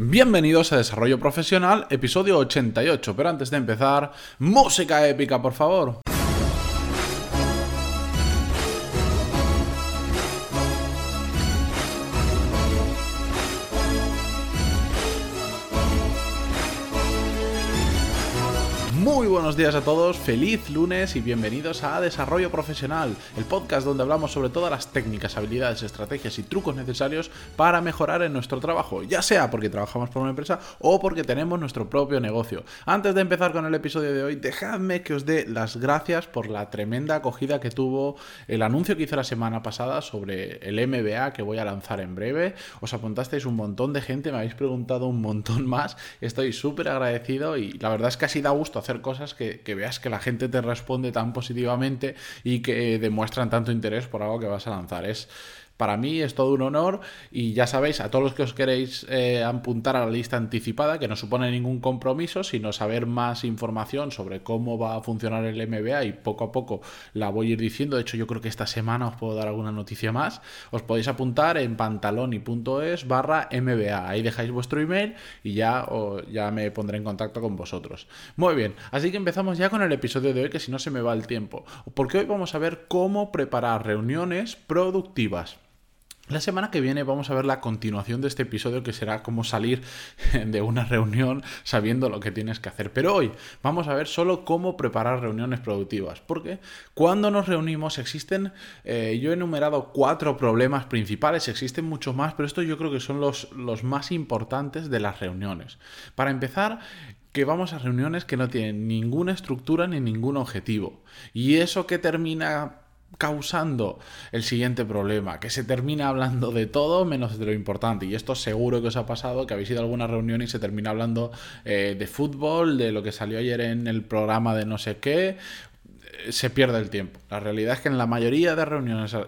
Bienvenidos a Desarrollo Profesional, episodio 88, pero antes de empezar, música épica, por favor. Buenos días a todos, feliz lunes y bienvenidos a Desarrollo Profesional, el podcast donde hablamos sobre todas las técnicas, habilidades, estrategias y trucos necesarios para mejorar en nuestro trabajo, ya sea porque trabajamos por una empresa o porque tenemos nuestro propio negocio. Antes de empezar con el episodio de hoy, dejadme que os dé las gracias por la tremenda acogida que tuvo el anuncio que hice la semana pasada sobre el MBA que voy a lanzar en breve. Os apuntasteis un montón de gente, me habéis preguntado un montón más, estoy súper agradecido y la verdad es que así da gusto hacer cosas que, veas que la gente te responde tan positivamente y que demuestran tanto interés por algo que vas a lanzar. Es, para mí es todo un honor y ya sabéis, a todos los que os queréis eh, apuntar a la lista anticipada, que no supone ningún compromiso, sino saber más información sobre cómo va a funcionar el MBA y poco a poco la voy a ir diciendo. De hecho, yo creo que esta semana os puedo dar alguna noticia más. Os podéis apuntar en pantaloni.es barra MBA. Ahí dejáis vuestro email y ya, ya me pondré en contacto con vosotros. Muy bien, así que empezamos ya con el episodio de hoy, que si no se me va el tiempo. Porque hoy vamos a ver cómo preparar reuniones productivas. La semana que viene vamos a ver la continuación de este episodio que será cómo salir de una reunión sabiendo lo que tienes que hacer. Pero hoy vamos a ver solo cómo preparar reuniones productivas. Porque cuando nos reunimos existen, eh, yo he enumerado cuatro problemas principales, existen muchos más, pero estos yo creo que son los más importantes de las reuniones. Para empezar, que vamos a reuniones que no tienen ninguna estructura ni ningún objetivo. Y eso que termina causando el siguiente problema, que se termina hablando de todo menos de lo importante. Y esto seguro que os ha pasado, que habéis ido a alguna reunión y se termina hablando eh, de fútbol, de lo que salió ayer en el programa de no sé qué. Se pierde el tiempo. La realidad es que en la mayoría de reuniones a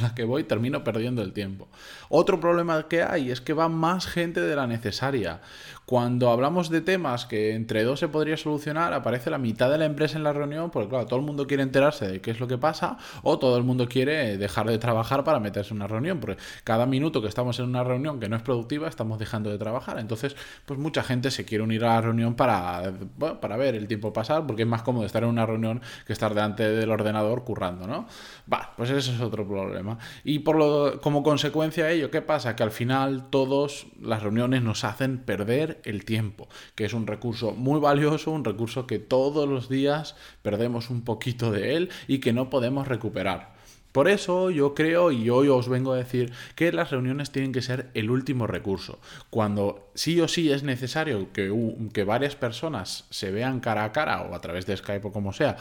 las que voy termino perdiendo el tiempo. Otro problema que hay es que va más gente de la necesaria. Cuando hablamos de temas que entre dos se podría solucionar, aparece la mitad de la empresa en la reunión, porque claro, todo el mundo quiere enterarse de qué es lo que pasa, o todo el mundo quiere dejar de trabajar para meterse en una reunión, porque cada minuto que estamos en una reunión que no es productiva, estamos dejando de trabajar. Entonces, pues mucha gente se quiere unir a la reunión para, para ver el tiempo pasar, porque es más cómodo estar en una reunión que estar delante del ordenador currando, ¿no? Va, pues ese es otro problema. Y por lo, como consecuencia de ello, ¿qué pasa? Que al final todas las reuniones nos hacen perder el tiempo, que es un recurso muy valioso, un recurso que todos los días perdemos un poquito de él y que no podemos recuperar. Por eso yo creo y hoy os vengo a decir que las reuniones tienen que ser el último recurso. Cuando sí o sí es necesario que, varias personas se vean cara a cara o a través de Skype o como sea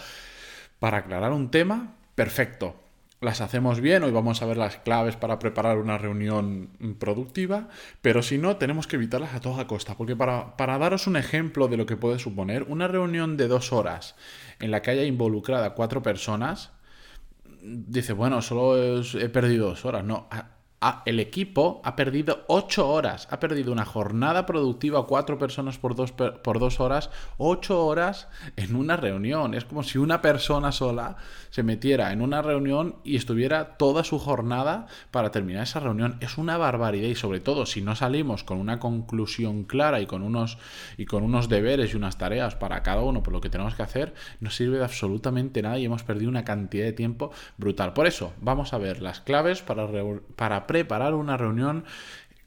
para aclarar un tema, perfecto las hacemos bien, hoy vamos a ver las claves para preparar una reunión productiva, pero si no, tenemos que evitarlas a toda costa, porque para, para, daros un ejemplo de lo que puede suponer, una reunión de dos horas en la que haya involucrada cuatro personas, dice, bueno, solo he perdido dos horas, no, el equipo ha perdido 8 horas, ha perdido una jornada productiva, cuatro personas por dos, por dos horas, 8 horas en una reunión. Es como si una persona sola se metiera en una reunión y estuviera toda su jornada para terminar esa reunión. Es una barbaridad y sobre todo si no salimos con una conclusión clara y con unos, y con unos deberes y unas tareas para cada uno por lo que tenemos que hacer, no sirve de absolutamente nada y hemos perdido una cantidad de tiempo brutal. Por eso, vamos a ver las claves para, para preparar una reunión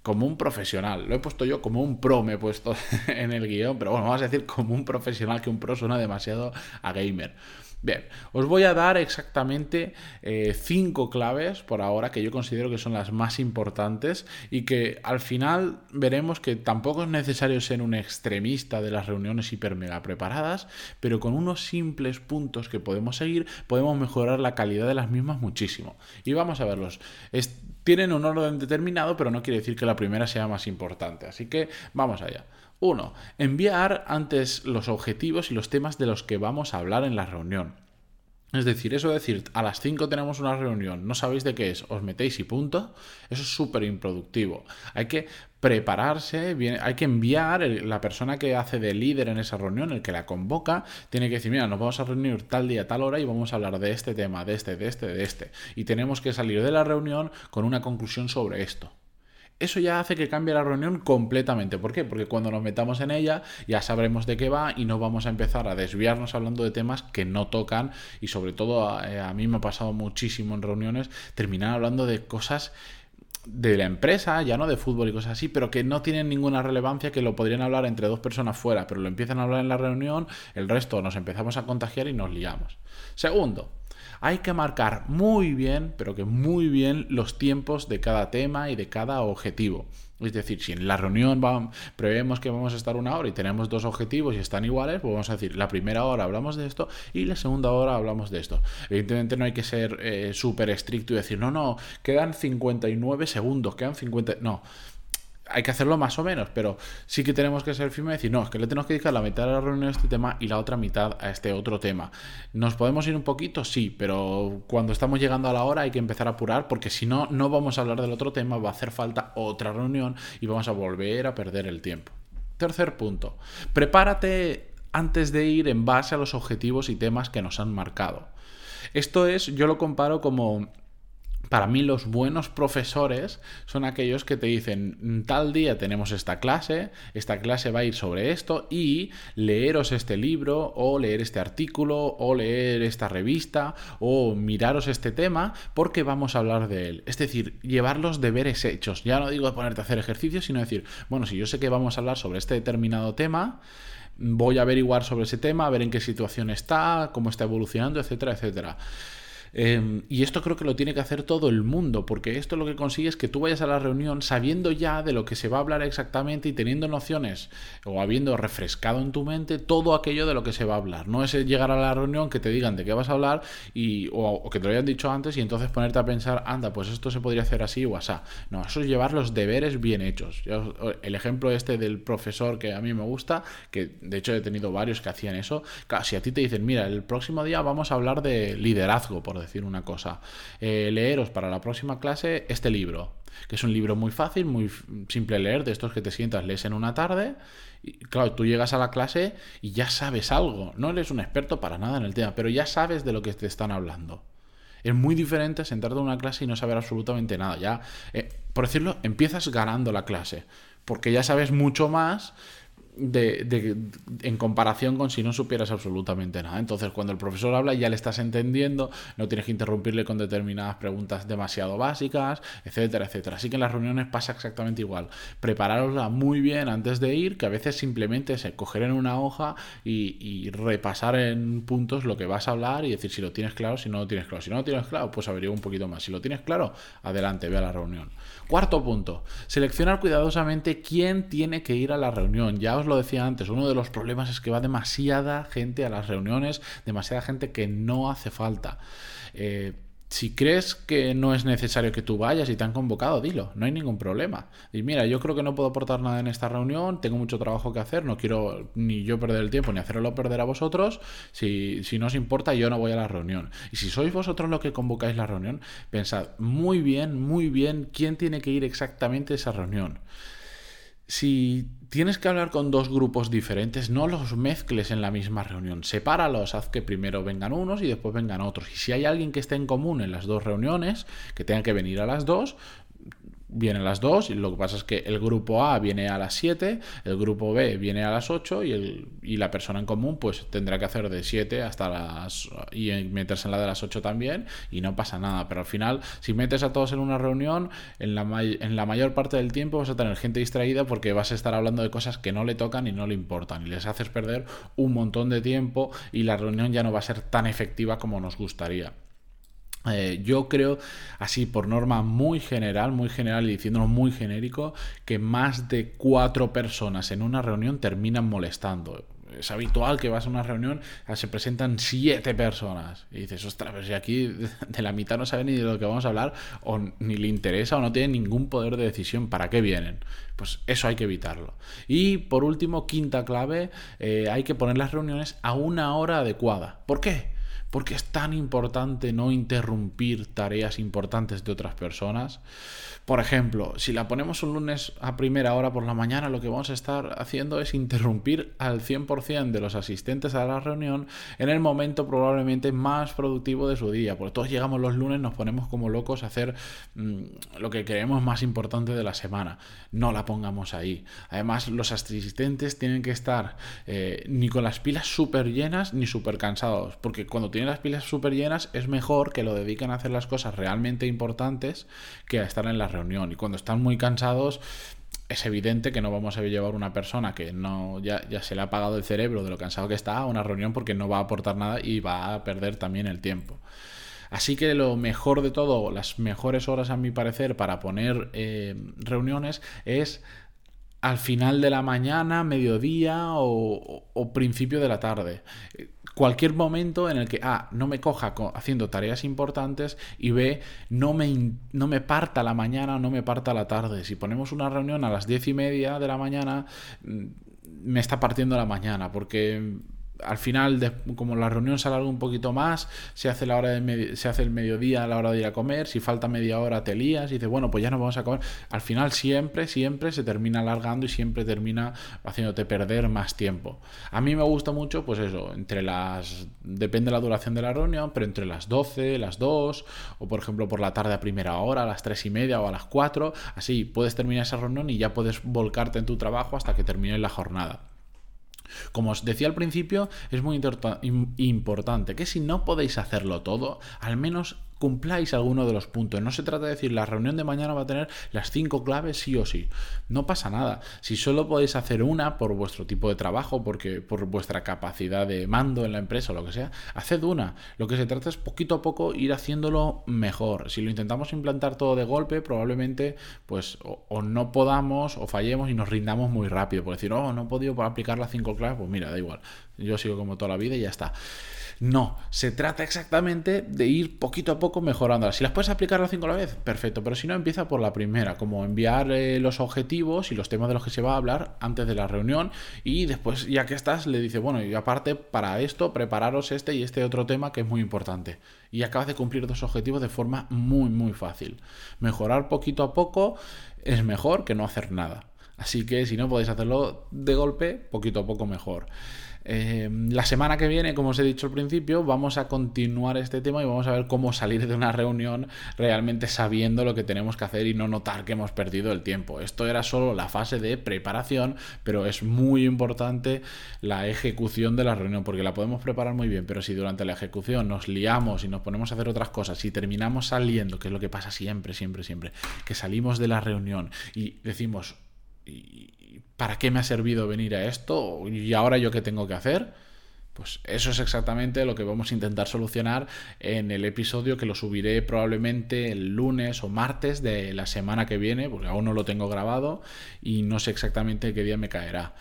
como un profesional. Lo he puesto yo como un pro, me he puesto en el guion, pero bueno, vamos a decir como un profesional, que un pro suena demasiado a gamer. Bien, os voy a dar exactamente eh, cinco claves por ahora que yo considero que son las más importantes y que al final veremos que tampoco es necesario ser un extremista de las reuniones hiper mega preparadas, pero con unos simples puntos que podemos seguir podemos mejorar la calidad de las mismas muchísimo. Y vamos a verlos. tienen un orden determinado, pero no quiere decir que la primera sea más importante. Así que vamos allá. 1. Enviar antes los objetivos y los temas de los que vamos a hablar en la reunión. Es decir, eso de decir, a las 5 tenemos una reunión, no sabéis de qué es, os metéis y punto, eso es súper improductivo. Hay que prepararse, hay que enviar, la persona que hace de líder en esa reunión, el que la convoca, tiene que decir, mira, nos vamos a reunir tal día, tal hora y vamos a hablar de este tema, de este, de este, de este. Y tenemos que salir de la reunión con una conclusión sobre esto. Eso ya hace que cambie la reunión completamente. ¿Por qué? Porque cuando nos metamos en ella ya sabremos de qué va y no vamos a empezar a desviarnos hablando de temas que no tocan y sobre todo a, eh, a mí me ha pasado muchísimo en reuniones terminar hablando de cosas de la empresa, ya no de fútbol y cosas así, pero que no tienen ninguna relevancia, que lo podrían hablar entre dos personas fuera, pero lo empiezan a hablar en la reunión, el resto nos empezamos a contagiar y nos liamos. Segundo, hay que marcar muy bien, pero que muy bien, los tiempos de cada tema y de cada objetivo. Es decir, si en la reunión prevemos que vamos a estar una hora y tenemos dos objetivos y están iguales, pues vamos a decir, la primera hora hablamos de esto y la segunda hora hablamos de esto. Evidentemente no hay que ser eh, súper estricto y decir, no, no, quedan 59 segundos, quedan 50... No, hay que hacerlo más o menos, pero sí que tenemos que ser firmes y decir, no, es que le tenemos que dedicar la mitad de la reunión a este tema y la otra mitad a este otro tema. ¿Nos podemos ir un poquito? Sí, pero cuando estamos llegando a la hora hay que empezar a apurar porque si no, no vamos a hablar del otro tema, va a hacer falta otra reunión y vamos a volver a perder el tiempo. Tercer punto, prepárate antes de ir en base a los objetivos y temas que nos han marcado. Esto es, yo lo comparo como para mí los buenos profesores son aquellos que te dicen, tal día tenemos esta clase, esta clase va a ir sobre esto y leeros este libro o leer este artículo o leer esta revista o miraros este tema porque vamos a hablar de él. Es decir, llevar los deberes hechos. Ya no digo ponerte a hacer ejercicio, sino decir, bueno, si yo sé que vamos a hablar sobre este determinado tema, voy a averiguar sobre ese tema, a ver en qué situación está, cómo está evolucionando, etcétera, etcétera. Em, y esto creo que lo tiene que hacer todo el mundo, porque esto lo que consigue es que tú vayas a la reunión sabiendo ya de lo que se va a hablar exactamente y teniendo nociones o habiendo refrescado en tu mente todo aquello de lo que se va a hablar. No es llegar a la reunión que te digan de qué vas a hablar y, o, que te lo hayan dicho antes y entonces ponerte a pensar, anda, pues esto se podría hacer así o así. No, eso es llevar los deberes bien hechos. el ejemplo este del profesor que a mí me gusta, que de hecho he tenido varios que hacían eso, si a ti te dicen, mira, el próximo día vamos a hablar de liderazgo, decir una cosa. Eh, leeros para la próxima clase este libro, que es un libro muy fácil, muy simple leer, de estos que te sientas, lees en una tarde. Y claro, tú llegas a la clase y ya sabes algo. No eres un experto para nada en el tema, pero ya sabes de lo que te están hablando. Es muy diferente sentarte en una clase y no saber absolutamente nada. Ya, eh, por decirlo, empiezas ganando la clase, porque ya sabes mucho más de, en comparación con si no supieras absolutamente nada. Entonces, cuando el profesor habla, ya le estás entendiendo, no tienes que interrumpirle con determinadas preguntas demasiado básicas, etcétera, etcétera. Así que en las reuniones pasa exactamente igual. Prepararosla muy bien antes de ir, que a veces simplemente es coger en una hoja y, repasar en puntos lo que vas a hablar y decir si lo tienes claro, si no lo tienes claro. Si no lo tienes claro, pues averigua un poquito más. Si lo tienes claro, adelante, ve a la reunión. Cuarto punto, seleccionar cuidadosamente quién tiene que ir a la reunión. Ya os lo decía antes, uno de los problemas es que va demasiada gente a las reuniones, demasiada gente que no hace falta. Eh, si crees que no es necesario que tú vayas y te han convocado, dilo, no hay ningún problema. Y mira, yo creo que no puedo aportar nada en esta reunión, tengo mucho trabajo que hacer, no quiero ni yo perder el tiempo ni hacerlo perder a vosotros. Si, si no os importa, yo no voy a la reunión. Y si sois vosotros los que convocáis la reunión, pensad muy bien, muy bien quién tiene que ir exactamente a esa reunión. Si tienes que hablar con dos grupos diferentes, no los mezcles en la misma reunión. Sepáralos, haz que primero vengan unos y después vengan otros. Y si hay alguien que esté en común en las dos reuniones, que tenga que venir a las dos, vienen las dos, y lo que pasa es que el grupo A viene a las 7, el grupo B viene a las 8 y, y la persona en común pues tendrá que hacer de 7 hasta las... y meterse en la de las 8 también y no pasa nada, pero al final si metes a todos en una reunión, en la, en la mayor parte del tiempo vas a tener gente distraída porque vas a estar hablando de cosas que no le tocan y no le importan y les haces perder un montón de tiempo y la reunión ya no va a ser tan efectiva como nos gustaría. Eh, yo creo, así por norma muy general, muy general y diciéndolo muy genérico, que más de cuatro personas en una reunión terminan molestando. Es habitual que vas a una reunión, se presentan siete personas y dices, ostras, pero si aquí de la mitad no sabe ni de lo que vamos a hablar, o ni le interesa o no tiene ningún poder de decisión, ¿para qué vienen? Pues eso hay que evitarlo. Y por último, quinta clave, eh, hay que poner las reuniones a una hora adecuada. ¿Por qué? Porque es tan importante no interrumpir tareas importantes de otras personas. Por ejemplo, si la ponemos un lunes a primera hora por la mañana, lo que vamos a estar haciendo es interrumpir al 100% de los asistentes a la reunión en el momento probablemente más productivo de su día. Porque todos llegamos los lunes, nos ponemos como locos a hacer mm, lo que creemos más importante de la semana. No la pongamos ahí. Además, los asistentes tienen que estar eh, ni con las pilas súper llenas ni súper cansados. Porque cuando tienen las pilas súper llenas es mejor que lo dediquen a hacer las cosas realmente importantes que a estar en la reunión y cuando están muy cansados, es evidente que no vamos a llevar una persona que no ya, ya, se le ha apagado el cerebro de lo cansado que está a una reunión porque no va a aportar nada y va a perder también el tiempo. Así que lo mejor de todo, las mejores horas a mi parecer para poner eh, reuniones es al final de la mañana, mediodía o, o principio de la tarde cualquier momento en el que A, no me coja haciendo tareas importantes y B, no me, no me parta la mañana o no me parta la tarde. Si ponemos una reunión a las diez y media de la mañana, mm, me está partiendo la mañana porque al final, como la reunión se alarga un poquito más, se hace, la hora de se hace el mediodía a la hora de ir a comer, si falta media hora te lías y dices, bueno, pues ya no vamos a comer. Al final siempre, siempre se termina alargando y siempre termina haciéndote perder más tiempo. A mí me gusta mucho, pues eso, entre las... depende de la duración de la reunión, pero entre las 12, las 2, o por ejemplo por la tarde a primera hora, a las 3 y media o a las 4, así puedes terminar esa reunión y ya puedes volcarte en tu trabajo hasta que termine la jornada. Como os decía al principio, es muy importante que si no podéis hacerlo todo, al menos cumpláis alguno de los puntos. No se trata de decir la reunión de mañana va a tener las cinco claves sí o sí. No pasa nada. Si solo podéis hacer una por vuestro tipo de trabajo, porque por vuestra capacidad de mando en la empresa o lo que sea, haced una. Lo que se trata es poquito a poco ir haciéndolo mejor. Si lo intentamos implantar todo de golpe, probablemente pues o, no podamos o fallemos y nos rindamos muy rápido. Por decir, oh, no he podido aplicar las cinco claves, pues mira, da igual. Yo sigo como toda la vida y ya está. No, se trata exactamente de ir poquito a poco mejorándolas. Si las puedes aplicar las cinco a la vez, perfecto, pero si no, empieza por la primera, como enviar eh, los objetivos y los temas de los que se va a hablar antes de la reunión y después, ya que estás, le dice, bueno, y aparte, para esto, prepararos este y este otro tema que es muy importante. Y acabas de cumplir dos objetivos de forma muy, muy fácil. Mejorar poquito a poco es mejor que no hacer nada. Así que si no podéis hacerlo de golpe, poquito a poco mejor. Eh, la semana que viene, como os he dicho al principio, vamos a continuar este tema y vamos a ver cómo salir de una reunión realmente sabiendo lo que tenemos que hacer y no notar que hemos perdido el tiempo. Esto era solo la fase de preparación, pero es muy importante la ejecución de la reunión porque la podemos preparar muy bien, pero si durante la ejecución nos liamos y nos ponemos a hacer otras cosas y terminamos saliendo, que es lo que pasa siempre, siempre, siempre, que salimos de la reunión y decimos... ¿para qué me ha servido venir a esto? ¿Y ahora yo qué tengo que hacer? Pues eso es exactamente lo que vamos a intentar solucionar en el episodio que lo subiré probablemente el lunes o martes de la semana que viene, porque aún no lo tengo grabado y no sé exactamente qué día me caerá.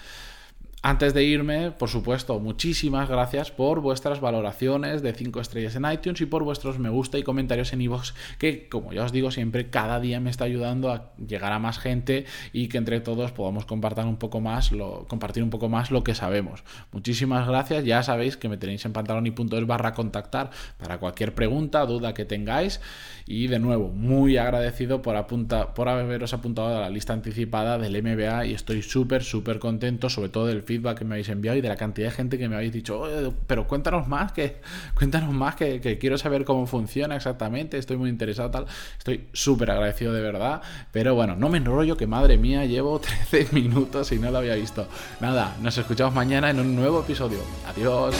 Antes de irme, por supuesto, muchísimas gracias por vuestras valoraciones de 5 estrellas en iTunes y por vuestros me gusta y comentarios en iVoox, que como ya os digo siempre, cada día me está ayudando a llegar a más gente y que entre todos podamos compartir un poco más lo, que sabemos. Muchísimas gracias, ya sabéis que me tenéis en punto barra contactar para cualquier pregunta, duda que tengáis. Y de nuevo, muy agradecido por, apunta, por haberos apuntado a la lista anticipada del MBA y estoy súper, súper contento, sobre todo del feedback que me habéis enviado y de la cantidad de gente que me habéis dicho, pero cuéntanos más, que cuéntanos más, que, que, quiero saber cómo funciona exactamente, estoy muy interesado, tal. Estoy súper agradecido de verdad, pero bueno, no me enrollo, que madre mía, llevo 13 minutos y no lo había visto. Nada, nos escuchamos mañana en un nuevo episodio. Adiós.